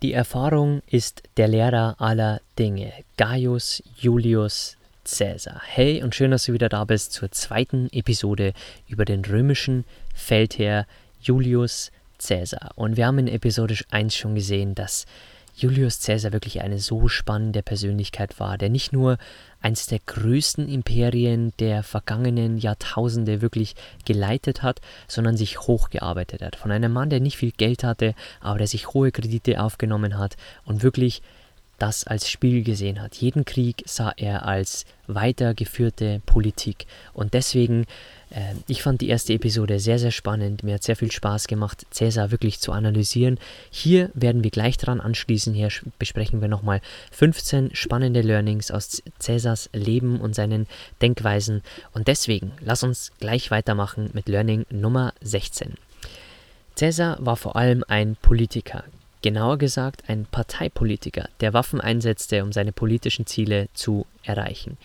Die Erfahrung ist der Lehrer aller Dinge. Gaius Julius Caesar. Hey und schön, dass du wieder da bist zur zweiten Episode über den römischen Feldherr Julius Caesar. Und wir haben in Episode 1 schon gesehen, dass Julius Caesar wirklich eine so spannende Persönlichkeit war, der nicht nur eines der größten Imperien der vergangenen Jahrtausende wirklich geleitet hat, sondern sich hochgearbeitet hat. Von einem Mann, der nicht viel Geld hatte, aber der sich hohe Kredite aufgenommen hat und wirklich das als Spiel gesehen hat. Jeden Krieg sah er als weitergeführte Politik. Und deswegen, ich fand die erste Episode sehr, sehr spannend. Mir hat sehr viel Spaß gemacht, Cäsar wirklich zu analysieren. Hier werden wir gleich dran anschließen. Hier besprechen wir nochmal 15 spannende Learnings aus Cäsars Leben und seinen Denkweisen. Und deswegen, lass uns gleich weitermachen mit Learning Nummer 16. Cäsar war vor allem ein Politiker, genauer gesagt ein Parteipolitiker, der Waffen einsetzte, um seine politischen Ziele zu erreichen.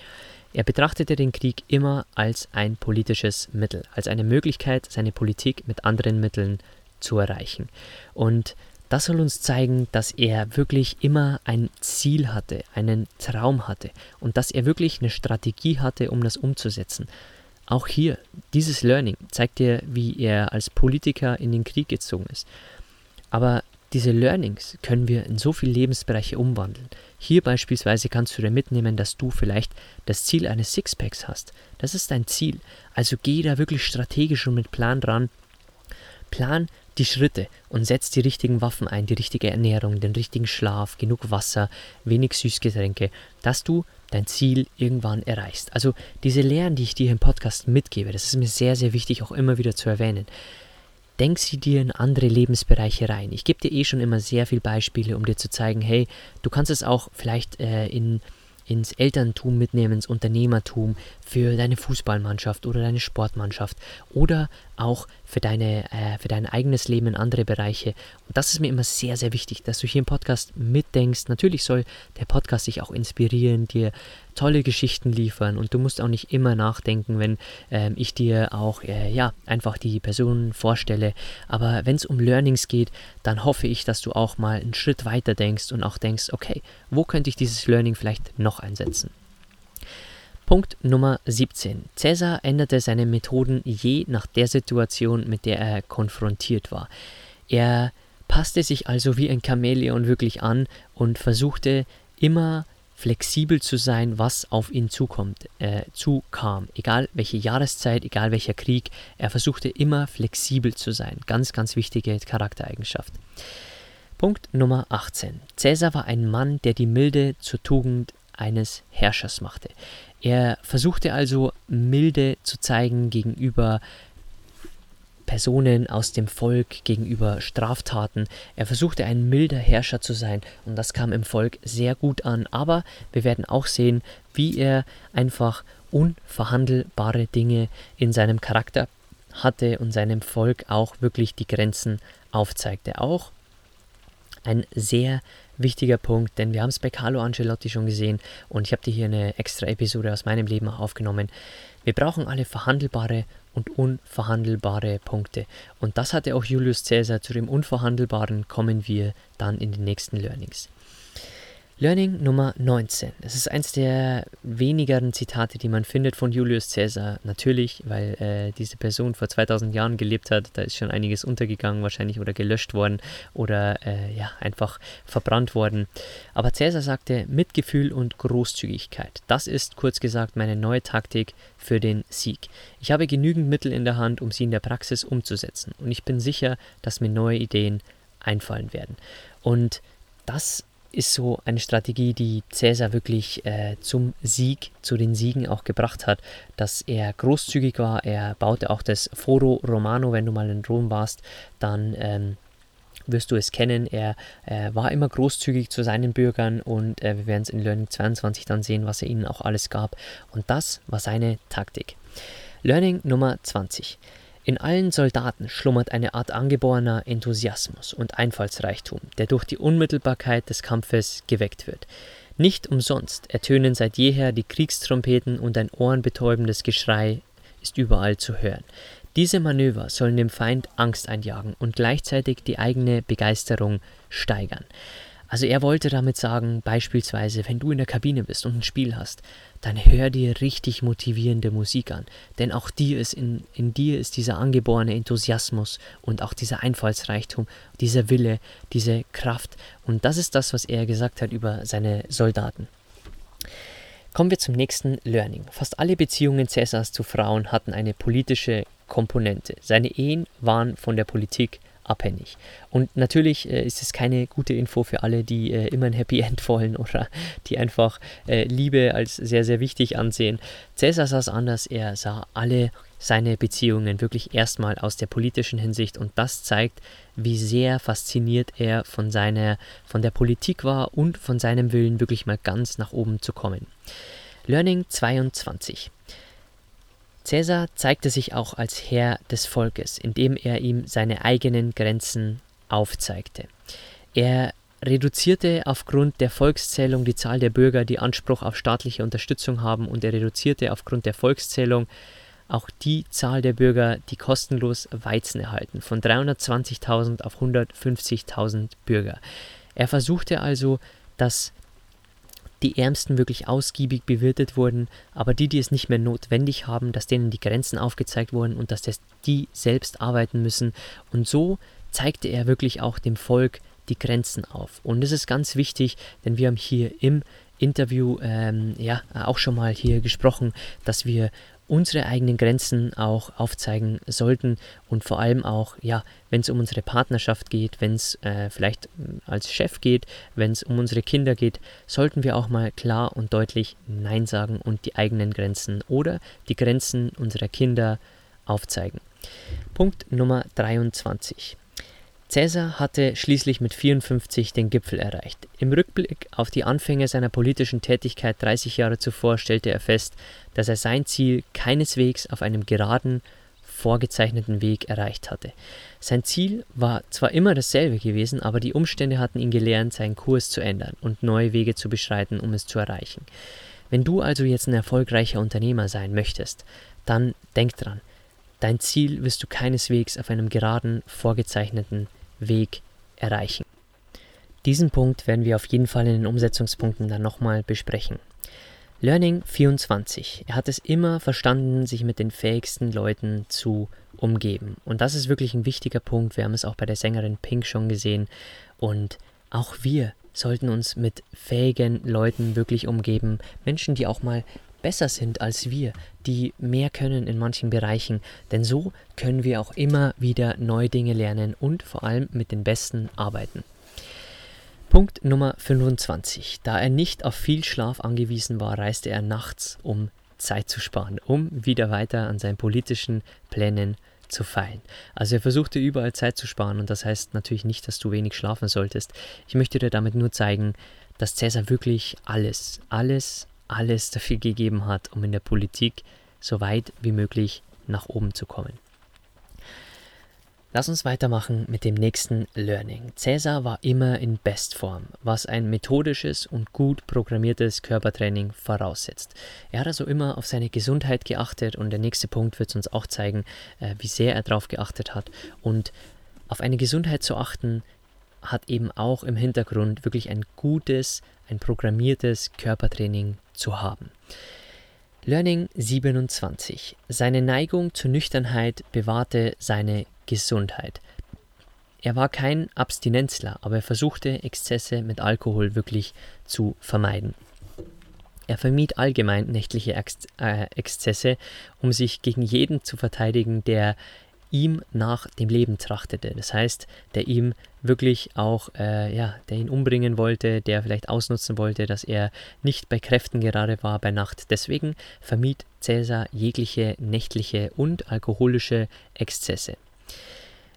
Er betrachtete den Krieg immer als ein politisches Mittel, als eine Möglichkeit, seine Politik mit anderen Mitteln zu erreichen. Und das soll uns zeigen, dass er wirklich immer ein Ziel hatte, einen Traum hatte und dass er wirklich eine Strategie hatte, um das umzusetzen. Auch hier, dieses Learning zeigt dir, wie er als Politiker in den Krieg gezogen ist. Aber diese Learnings können wir in so viele Lebensbereiche umwandeln. Hier beispielsweise kannst du dir mitnehmen, dass du vielleicht das Ziel eines Sixpacks hast. Das ist dein Ziel. Also geh da wirklich strategisch und mit Plan dran. Plan die Schritte und setz die richtigen Waffen ein, die richtige Ernährung, den richtigen Schlaf, genug Wasser, wenig Süßgetränke, dass du dein Ziel irgendwann erreichst. Also diese Lehren, die ich dir im Podcast mitgebe, das ist mir sehr, sehr wichtig auch immer wieder zu erwähnen denk sie dir in andere Lebensbereiche rein. Ich gebe dir eh schon immer sehr viele Beispiele, um dir zu zeigen, hey, du kannst es auch vielleicht äh, in ins Elterntum mitnehmen, ins Unternehmertum, für deine Fußballmannschaft oder deine Sportmannschaft oder auch für, deine, äh, für dein eigenes Leben in andere Bereiche. Und das ist mir immer sehr, sehr wichtig, dass du hier im Podcast mitdenkst. Natürlich soll der Podcast dich auch inspirieren, dir tolle Geschichten liefern und du musst auch nicht immer nachdenken, wenn äh, ich dir auch äh, ja einfach die Personen vorstelle. Aber wenn es um Learnings geht, dann hoffe ich, dass du auch mal einen Schritt weiter denkst und auch denkst, okay, wo könnte ich dieses Learning vielleicht noch einsetzen? Punkt Nummer 17. Cäsar änderte seine Methoden je nach der Situation, mit der er konfrontiert war. Er passte sich also wie ein Chamäleon wirklich an und versuchte immer flexibel zu sein, was auf ihn zukommt, äh, zukam. Egal welche Jahreszeit, egal welcher Krieg, er versuchte immer flexibel zu sein. Ganz, ganz wichtige Charaktereigenschaft. Punkt Nummer 18. Cäsar war ein Mann, der die Milde zur Tugend eines Herrschers machte. Er versuchte also Milde zu zeigen gegenüber Personen aus dem Volk gegenüber Straftaten. Er versuchte ein milder Herrscher zu sein und das kam im Volk sehr gut an. Aber wir werden auch sehen, wie er einfach unverhandelbare Dinge in seinem Charakter hatte und seinem Volk auch wirklich die Grenzen aufzeigte. Auch ein sehr wichtiger Punkt, denn wir haben es bei Carlo Ancelotti schon gesehen und ich habe dir hier eine extra Episode aus meinem Leben aufgenommen. Wir brauchen alle verhandelbare und unverhandelbare Punkte. Und das hatte auch Julius Caesar. Zu dem Unverhandelbaren kommen wir dann in den nächsten Learnings. Learning Nummer 19. Es ist eins der wenigeren Zitate, die man findet von Julius Caesar. Natürlich, weil äh, diese Person vor 2000 Jahren gelebt hat. Da ist schon einiges untergegangen, wahrscheinlich oder gelöscht worden oder äh, ja, einfach verbrannt worden. Aber Caesar sagte Mitgefühl und Großzügigkeit. Das ist kurz gesagt meine neue Taktik für den Sieg. Ich habe genügend Mittel in der Hand, um sie in der Praxis umzusetzen. Und ich bin sicher, dass mir neue Ideen einfallen werden. Und das ist so eine Strategie, die Cäsar wirklich äh, zum Sieg, zu den Siegen auch gebracht hat, dass er großzügig war. Er baute auch das Foro Romano, wenn du mal in Rom warst, dann ähm, wirst du es kennen. Er äh, war immer großzügig zu seinen Bürgern und äh, wir werden es in Learning 22 dann sehen, was er ihnen auch alles gab. Und das war seine Taktik. Learning Nummer 20. In allen Soldaten schlummert eine Art angeborener Enthusiasmus und Einfallsreichtum, der durch die Unmittelbarkeit des Kampfes geweckt wird. Nicht umsonst ertönen seit jeher die Kriegstrompeten und ein ohrenbetäubendes Geschrei ist überall zu hören. Diese Manöver sollen dem Feind Angst einjagen und gleichzeitig die eigene Begeisterung steigern. Also er wollte damit sagen, beispielsweise, wenn du in der Kabine bist und ein Spiel hast, dann hör dir richtig motivierende Musik an. Denn auch dir ist in, in dir ist dieser angeborene Enthusiasmus und auch dieser Einfallsreichtum, dieser Wille, diese Kraft. Und das ist das, was er gesagt hat über seine Soldaten. Kommen wir zum nächsten Learning. Fast alle Beziehungen Cäsars zu Frauen hatten eine politische Komponente. Seine Ehen waren von der Politik abhängig. Und natürlich äh, ist es keine gute Info für alle, die äh, immer ein Happy End wollen oder die einfach äh, Liebe als sehr, sehr wichtig ansehen. Cäsar sah es anders, er sah alle seine Beziehungen wirklich erstmal aus der politischen Hinsicht und das zeigt, wie sehr fasziniert er von seiner, von der Politik war und von seinem Willen wirklich mal ganz nach oben zu kommen. Learning 22. Caesar zeigte sich auch als Herr des Volkes, indem er ihm seine eigenen Grenzen aufzeigte. Er reduzierte aufgrund der Volkszählung die Zahl der Bürger, die Anspruch auf staatliche Unterstützung haben, und er reduzierte aufgrund der Volkszählung auch die Zahl der Bürger, die kostenlos Weizen erhalten, von 320.000 auf 150.000 Bürger. Er versuchte also, dass die Ärmsten wirklich ausgiebig bewirtet wurden, aber die, die es nicht mehr notwendig haben, dass denen die Grenzen aufgezeigt wurden und dass das die selbst arbeiten müssen. Und so zeigte er wirklich auch dem Volk die Grenzen auf. Und das ist ganz wichtig, denn wir haben hier im Interview ähm, ja auch schon mal hier gesprochen, dass wir unsere eigenen Grenzen auch aufzeigen sollten und vor allem auch, ja, wenn es um unsere Partnerschaft geht, wenn es äh, vielleicht hm, als Chef geht, wenn es um unsere Kinder geht, sollten wir auch mal klar und deutlich Nein sagen und die eigenen Grenzen oder die Grenzen unserer Kinder aufzeigen. Punkt Nummer 23. Caesar hatte schließlich mit 54 den Gipfel erreicht. Im Rückblick auf die Anfänge seiner politischen Tätigkeit 30 Jahre zuvor stellte er fest, dass er sein Ziel keineswegs auf einem geraden, vorgezeichneten Weg erreicht hatte. Sein Ziel war zwar immer dasselbe gewesen, aber die Umstände hatten ihn gelernt, seinen Kurs zu ändern und neue Wege zu beschreiten, um es zu erreichen. Wenn du also jetzt ein erfolgreicher Unternehmer sein möchtest, dann denk dran, dein Ziel wirst du keineswegs auf einem geraden, vorgezeichneten Weg erreichen. Diesen Punkt werden wir auf jeden Fall in den Umsetzungspunkten dann nochmal besprechen. Learning 24. Er hat es immer verstanden, sich mit den fähigsten Leuten zu umgeben. Und das ist wirklich ein wichtiger Punkt. Wir haben es auch bei der Sängerin Pink schon gesehen. Und auch wir sollten uns mit fähigen Leuten wirklich umgeben. Menschen, die auch mal besser sind als wir, die mehr können in manchen Bereichen, denn so können wir auch immer wieder neue Dinge lernen und vor allem mit den Besten arbeiten. Punkt Nummer 25. Da er nicht auf viel Schlaf angewiesen war, reiste er nachts, um Zeit zu sparen, um wieder weiter an seinen politischen Plänen zu feilen. Also er versuchte überall Zeit zu sparen und das heißt natürlich nicht, dass du wenig schlafen solltest. Ich möchte dir damit nur zeigen, dass Cäsar wirklich alles, alles alles dafür gegeben hat, um in der Politik so weit wie möglich nach oben zu kommen. Lass uns weitermachen mit dem nächsten Learning. Cäsar war immer in Bestform, was ein methodisches und gut programmiertes Körpertraining voraussetzt. Er hat also immer auf seine Gesundheit geachtet und der nächste Punkt wird uns auch zeigen, äh, wie sehr er darauf geachtet hat. Und auf eine Gesundheit zu achten hat eben auch im Hintergrund wirklich ein gutes, ein programmiertes Körpertraining zu haben. Learning 27. Seine Neigung zur Nüchternheit bewahrte seine Gesundheit. Er war kein Abstinenzler, aber er versuchte Exzesse mit Alkohol wirklich zu vermeiden. Er vermied allgemein nächtliche Ex äh, Exzesse, um sich gegen jeden zu verteidigen, der ihm nach dem Leben trachtete. Das heißt, der ihm wirklich auch, äh, ja, der ihn umbringen wollte, der vielleicht ausnutzen wollte, dass er nicht bei Kräften gerade war bei Nacht. Deswegen vermied Cäsar jegliche nächtliche und alkoholische Exzesse.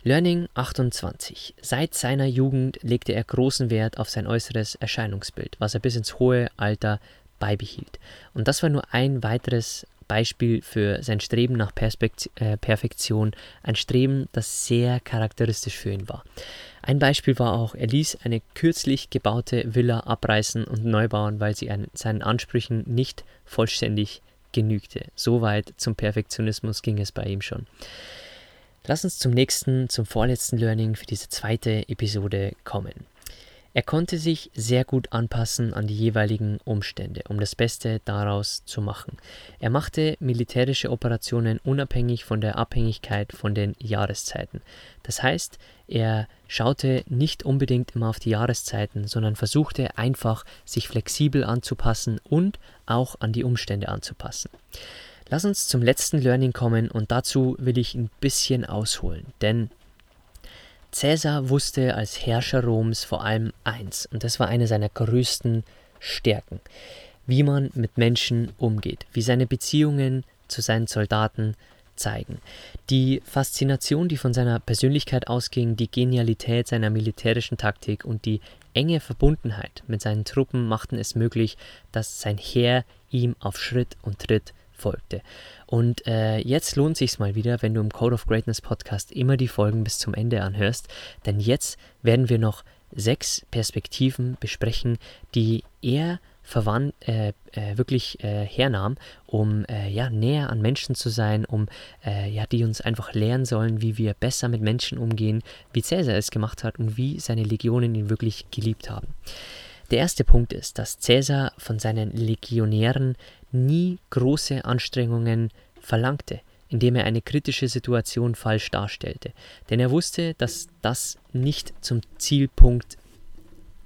Learning 28. Seit seiner Jugend legte er großen Wert auf sein äußeres Erscheinungsbild, was er bis ins hohe Alter beibehielt. Und das war nur ein weiteres Beispiel für sein Streben nach Perspekt äh, Perfektion, ein Streben, das sehr charakteristisch für ihn war. Ein Beispiel war auch, er ließ eine kürzlich gebaute Villa abreißen und neu bauen, weil sie an seinen Ansprüchen nicht vollständig genügte. Soweit zum Perfektionismus ging es bei ihm schon. Lass uns zum nächsten, zum vorletzten Learning für diese zweite Episode kommen. Er konnte sich sehr gut anpassen an die jeweiligen Umstände, um das Beste daraus zu machen. Er machte militärische Operationen unabhängig von der Abhängigkeit von den Jahreszeiten. Das heißt, er schaute nicht unbedingt immer auf die Jahreszeiten, sondern versuchte einfach, sich flexibel anzupassen und auch an die Umstände anzupassen. Lass uns zum letzten Learning kommen und dazu will ich ein bisschen ausholen, denn Cäsar wusste als Herrscher Roms vor allem eins, und das war eine seiner größten Stärken, wie man mit Menschen umgeht, wie seine Beziehungen zu seinen Soldaten zeigen. Die Faszination, die von seiner Persönlichkeit ausging, die Genialität seiner militärischen Taktik und die enge Verbundenheit mit seinen Truppen machten es möglich, dass sein Heer ihm auf Schritt und Tritt folgte. Und äh, jetzt lohnt sich mal wieder, wenn du im Code of Greatness Podcast immer die Folgen bis zum Ende anhörst, denn jetzt werden wir noch sechs Perspektiven besprechen, die er verwandt, äh, äh, wirklich äh, hernahm, um äh, ja, näher an Menschen zu sein, um äh, ja, die uns einfach lehren sollen, wie wir besser mit Menschen umgehen, wie Cäsar es gemacht hat und wie seine Legionen ihn wirklich geliebt haben. Der erste Punkt ist, dass Cäsar von seinen Legionären nie große Anstrengungen verlangte, indem er eine kritische Situation falsch darstellte. Denn er wusste, dass das nicht zum Zielpunkt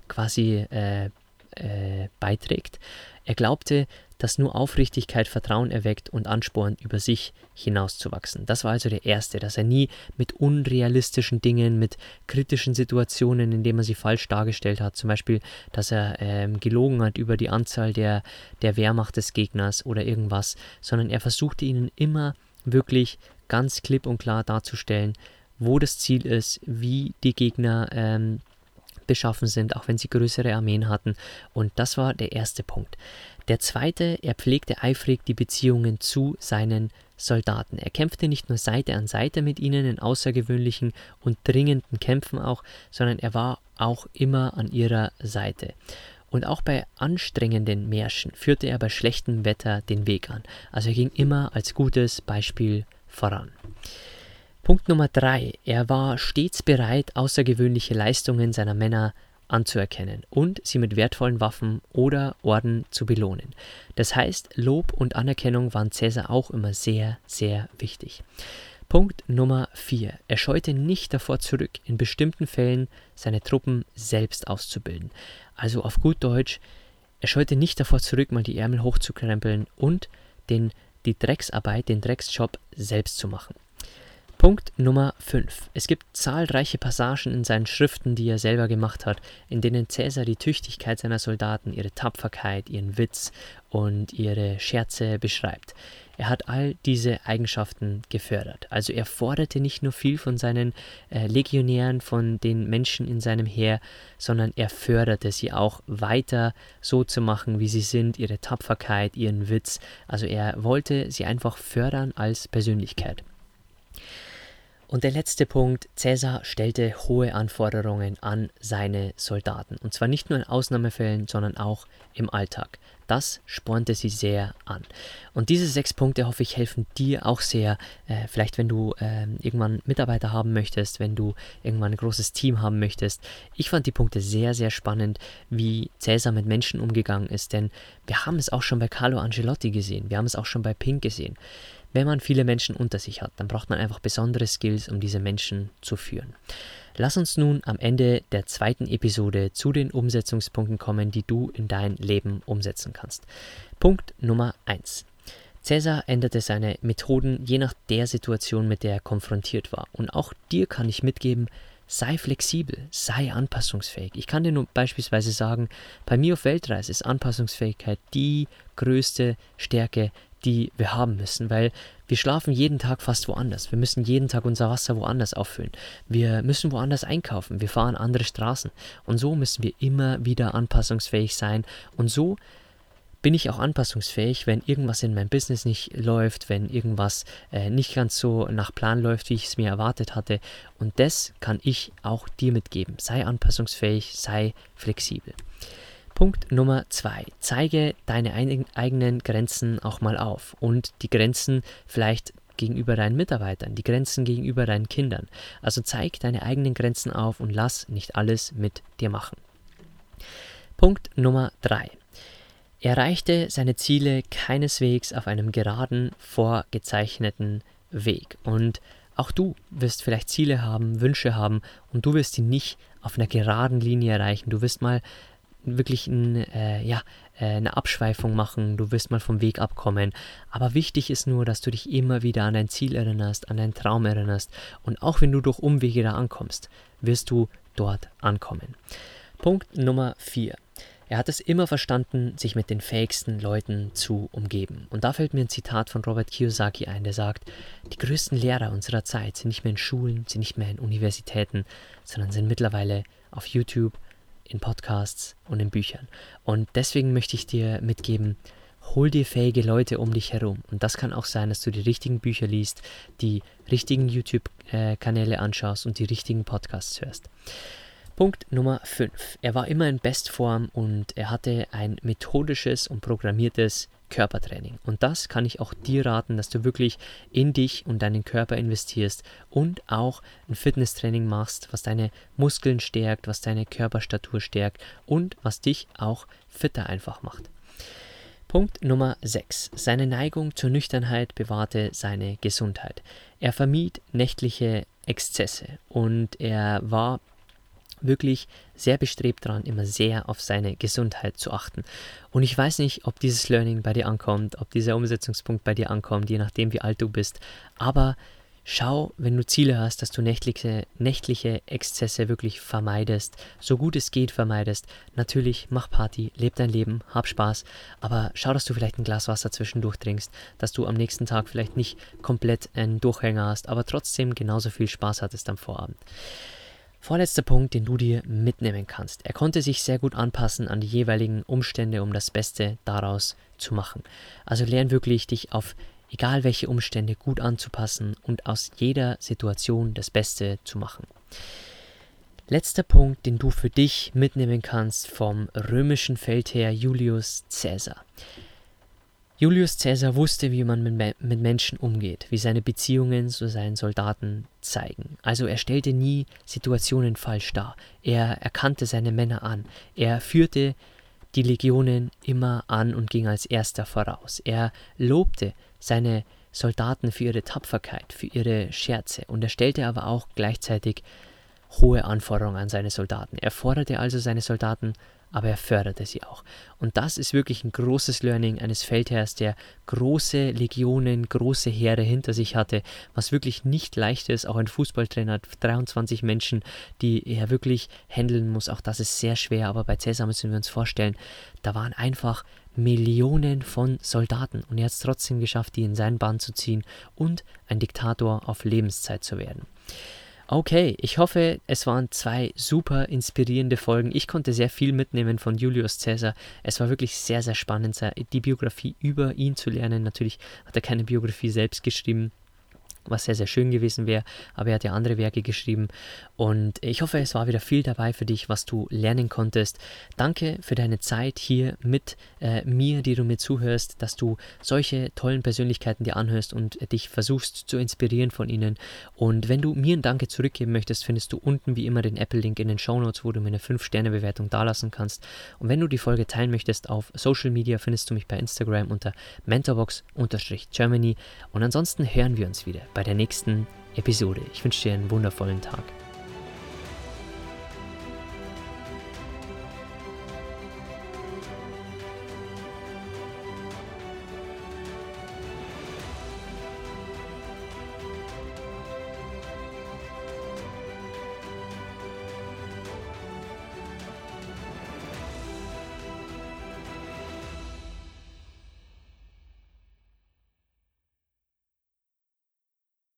quasi äh, äh, beiträgt. Er glaubte, dass nur Aufrichtigkeit Vertrauen erweckt und anspornt, über sich hinauszuwachsen. Das war also der erste, dass er nie mit unrealistischen Dingen, mit kritischen Situationen, indem er sie falsch dargestellt hat, zum Beispiel, dass er ähm, gelogen hat über die Anzahl der, der Wehrmacht des Gegners oder irgendwas, sondern er versuchte ihnen immer wirklich ganz klipp und klar darzustellen, wo das Ziel ist, wie die Gegner ähm, beschaffen sind, auch wenn sie größere Armeen hatten. Und das war der erste Punkt. Der zweite, er pflegte eifrig die Beziehungen zu seinen Soldaten. Er kämpfte nicht nur Seite an Seite mit ihnen in außergewöhnlichen und dringenden Kämpfen auch, sondern er war auch immer an ihrer Seite. Und auch bei anstrengenden Märschen führte er bei schlechtem Wetter den Weg an. Also er ging immer als gutes Beispiel voran. Punkt Nummer drei. Er war stets bereit, außergewöhnliche Leistungen seiner Männer anzuerkennen und sie mit wertvollen Waffen oder Orden zu belohnen. Das heißt, Lob und Anerkennung waren Cäsar auch immer sehr, sehr wichtig. Punkt Nummer 4. Er scheute nicht davor zurück, in bestimmten Fällen seine Truppen selbst auszubilden. Also auf gut Deutsch, er scheute nicht davor zurück, mal die Ärmel hochzukrempeln und den, die Drecksarbeit, den Drecksjob selbst zu machen. Punkt Nummer 5. Es gibt zahlreiche Passagen in seinen Schriften, die er selber gemacht hat, in denen Cäsar die Tüchtigkeit seiner Soldaten, ihre Tapferkeit, ihren Witz und ihre Scherze beschreibt. Er hat all diese Eigenschaften gefördert. Also er forderte nicht nur viel von seinen äh, Legionären, von den Menschen in seinem Heer, sondern er förderte sie auch weiter so zu machen, wie sie sind, ihre Tapferkeit, ihren Witz. Also er wollte sie einfach fördern als Persönlichkeit. Und der letzte Punkt, Cäsar stellte hohe Anforderungen an seine Soldaten. Und zwar nicht nur in Ausnahmefällen, sondern auch im Alltag. Das spornte sie sehr an. Und diese sechs Punkte, hoffe ich, helfen dir auch sehr. Äh, vielleicht, wenn du äh, irgendwann Mitarbeiter haben möchtest, wenn du irgendwann ein großes Team haben möchtest. Ich fand die Punkte sehr, sehr spannend, wie Cäsar mit Menschen umgegangen ist. Denn wir haben es auch schon bei Carlo Angelotti gesehen. Wir haben es auch schon bei Pink gesehen. Wenn man viele Menschen unter sich hat, dann braucht man einfach besondere Skills, um diese Menschen zu führen. Lass uns nun am Ende der zweiten Episode zu den Umsetzungspunkten kommen, die du in dein Leben umsetzen kannst. Punkt Nummer 1. Cäsar änderte seine Methoden je nach der Situation, mit der er konfrontiert war. Und auch dir kann ich mitgeben, sei flexibel, sei anpassungsfähig. Ich kann dir nur beispielsweise sagen, bei mir auf Weltreise ist Anpassungsfähigkeit die größte Stärke, die wir haben müssen, weil wir schlafen jeden Tag fast woanders. Wir müssen jeden Tag unser Wasser woanders auffüllen. Wir müssen woanders einkaufen. Wir fahren andere Straßen. Und so müssen wir immer wieder anpassungsfähig sein. Und so bin ich auch anpassungsfähig, wenn irgendwas in meinem Business nicht läuft, wenn irgendwas äh, nicht ganz so nach Plan läuft, wie ich es mir erwartet hatte. Und das kann ich auch dir mitgeben. Sei anpassungsfähig, sei flexibel. Punkt Nummer zwei. Zeige deine eigenen Grenzen auch mal auf und die Grenzen vielleicht gegenüber deinen Mitarbeitern, die Grenzen gegenüber deinen Kindern. Also zeig deine eigenen Grenzen auf und lass nicht alles mit dir machen. Punkt Nummer drei. Er erreichte seine Ziele keineswegs auf einem geraden, vorgezeichneten Weg. Und auch du wirst vielleicht Ziele haben, Wünsche haben und du wirst sie nicht auf einer geraden Linie erreichen. Du wirst mal wirklich ein, äh, ja, äh, eine Abschweifung machen, du wirst mal vom Weg abkommen. Aber wichtig ist nur, dass du dich immer wieder an dein Ziel erinnerst, an deinen Traum erinnerst. Und auch wenn du durch Umwege da ankommst, wirst du dort ankommen. Punkt Nummer 4. Er hat es immer verstanden, sich mit den fähigsten Leuten zu umgeben. Und da fällt mir ein Zitat von Robert Kiyosaki ein, der sagt, die größten Lehrer unserer Zeit sind nicht mehr in Schulen, sind nicht mehr in Universitäten, sondern sind mittlerweile auf YouTube, in Podcasts und in Büchern. Und deswegen möchte ich dir mitgeben, hol dir fähige Leute um dich herum. Und das kann auch sein, dass du die richtigen Bücher liest, die richtigen YouTube-Kanäle anschaust und die richtigen Podcasts hörst. Punkt Nummer 5. Er war immer in Bestform und er hatte ein methodisches und programmiertes Körpertraining. Und das kann ich auch dir raten, dass du wirklich in dich und deinen Körper investierst und auch ein Fitnesstraining machst, was deine Muskeln stärkt, was deine Körperstatur stärkt und was dich auch fitter einfach macht. Punkt Nummer 6. Seine Neigung zur Nüchternheit bewahrte seine Gesundheit. Er vermied nächtliche Exzesse und er war wirklich sehr bestrebt daran, immer sehr auf seine Gesundheit zu achten. Und ich weiß nicht, ob dieses Learning bei dir ankommt, ob dieser Umsetzungspunkt bei dir ankommt, je nachdem, wie alt du bist. Aber schau, wenn du Ziele hast, dass du nächtliche, nächtliche Exzesse wirklich vermeidest, so gut es geht vermeidest. Natürlich, mach Party, leb dein Leben, hab Spaß, aber schau, dass du vielleicht ein Glas Wasser zwischendurch trinkst, dass du am nächsten Tag vielleicht nicht komplett einen Durchhänger hast, aber trotzdem genauso viel Spaß hattest am Vorabend. Vorletzter Punkt, den du dir mitnehmen kannst. Er konnte sich sehr gut anpassen an die jeweiligen Umstände, um das Beste daraus zu machen. Also lern wirklich, dich auf egal welche Umstände gut anzupassen und aus jeder Situation das Beste zu machen. Letzter Punkt, den du für dich mitnehmen kannst vom römischen Feldherr Julius Caesar. Julius Caesar wusste, wie man mit, mit, Menschen umgeht, wie seine Beziehungen zu seinen Soldaten zeigen. Also er stellte nie Situationen falsch dar. Er erkannte seine Männer an. Er führte die Legionen immer an und ging als erster voraus. Er lobte seine Soldaten für ihre Tapferkeit, für ihre Scherze und er stellte aber auch gleichzeitig hohe Anforderungen an seine Soldaten. Er forderte also seine Soldaten aber er förderte sie auch. Und das ist wirklich ein großes Learning eines Feldherrs, der große Legionen, große Heere hinter sich hatte, was wirklich nicht leicht ist. Auch ein Fußballtrainer hat 23 Menschen, die er wirklich handeln muss. Auch das ist sehr schwer, aber bei Cäsar müssen wir uns vorstellen, da waren einfach Millionen von Soldaten und er hat es trotzdem geschafft, die in seinen Bann zu ziehen und ein Diktator auf Lebenszeit zu werden. Okay, ich hoffe, es waren zwei super inspirierende Folgen. Ich konnte sehr viel mitnehmen von Julius Caesar. Es war wirklich sehr, sehr spannend, die Biografie über ihn zu lernen. Natürlich hat er keine Biografie selbst geschrieben, was sehr, sehr schön gewesen wäre. Aber er hat ja andere Werke geschrieben. Und ich hoffe, es war wieder viel dabei für dich, was du lernen konntest. Danke für deine Zeit hier mit äh, mir, die du mir zuhörst, dass du solche tollen Persönlichkeiten dir anhörst und dich versuchst zu inspirieren von ihnen. Und wenn du mir ein Danke zurückgeben möchtest, findest du unten wie immer den Apple-Link in den Show Notes, wo du mir eine 5-Sterne-Bewertung dalassen kannst. Und wenn du die Folge teilen möchtest auf Social Media, findest du mich bei Instagram unter mentorbox-germany. Und ansonsten hören wir uns wieder bei der nächsten Episode. Ich wünsche dir einen wundervollen Tag.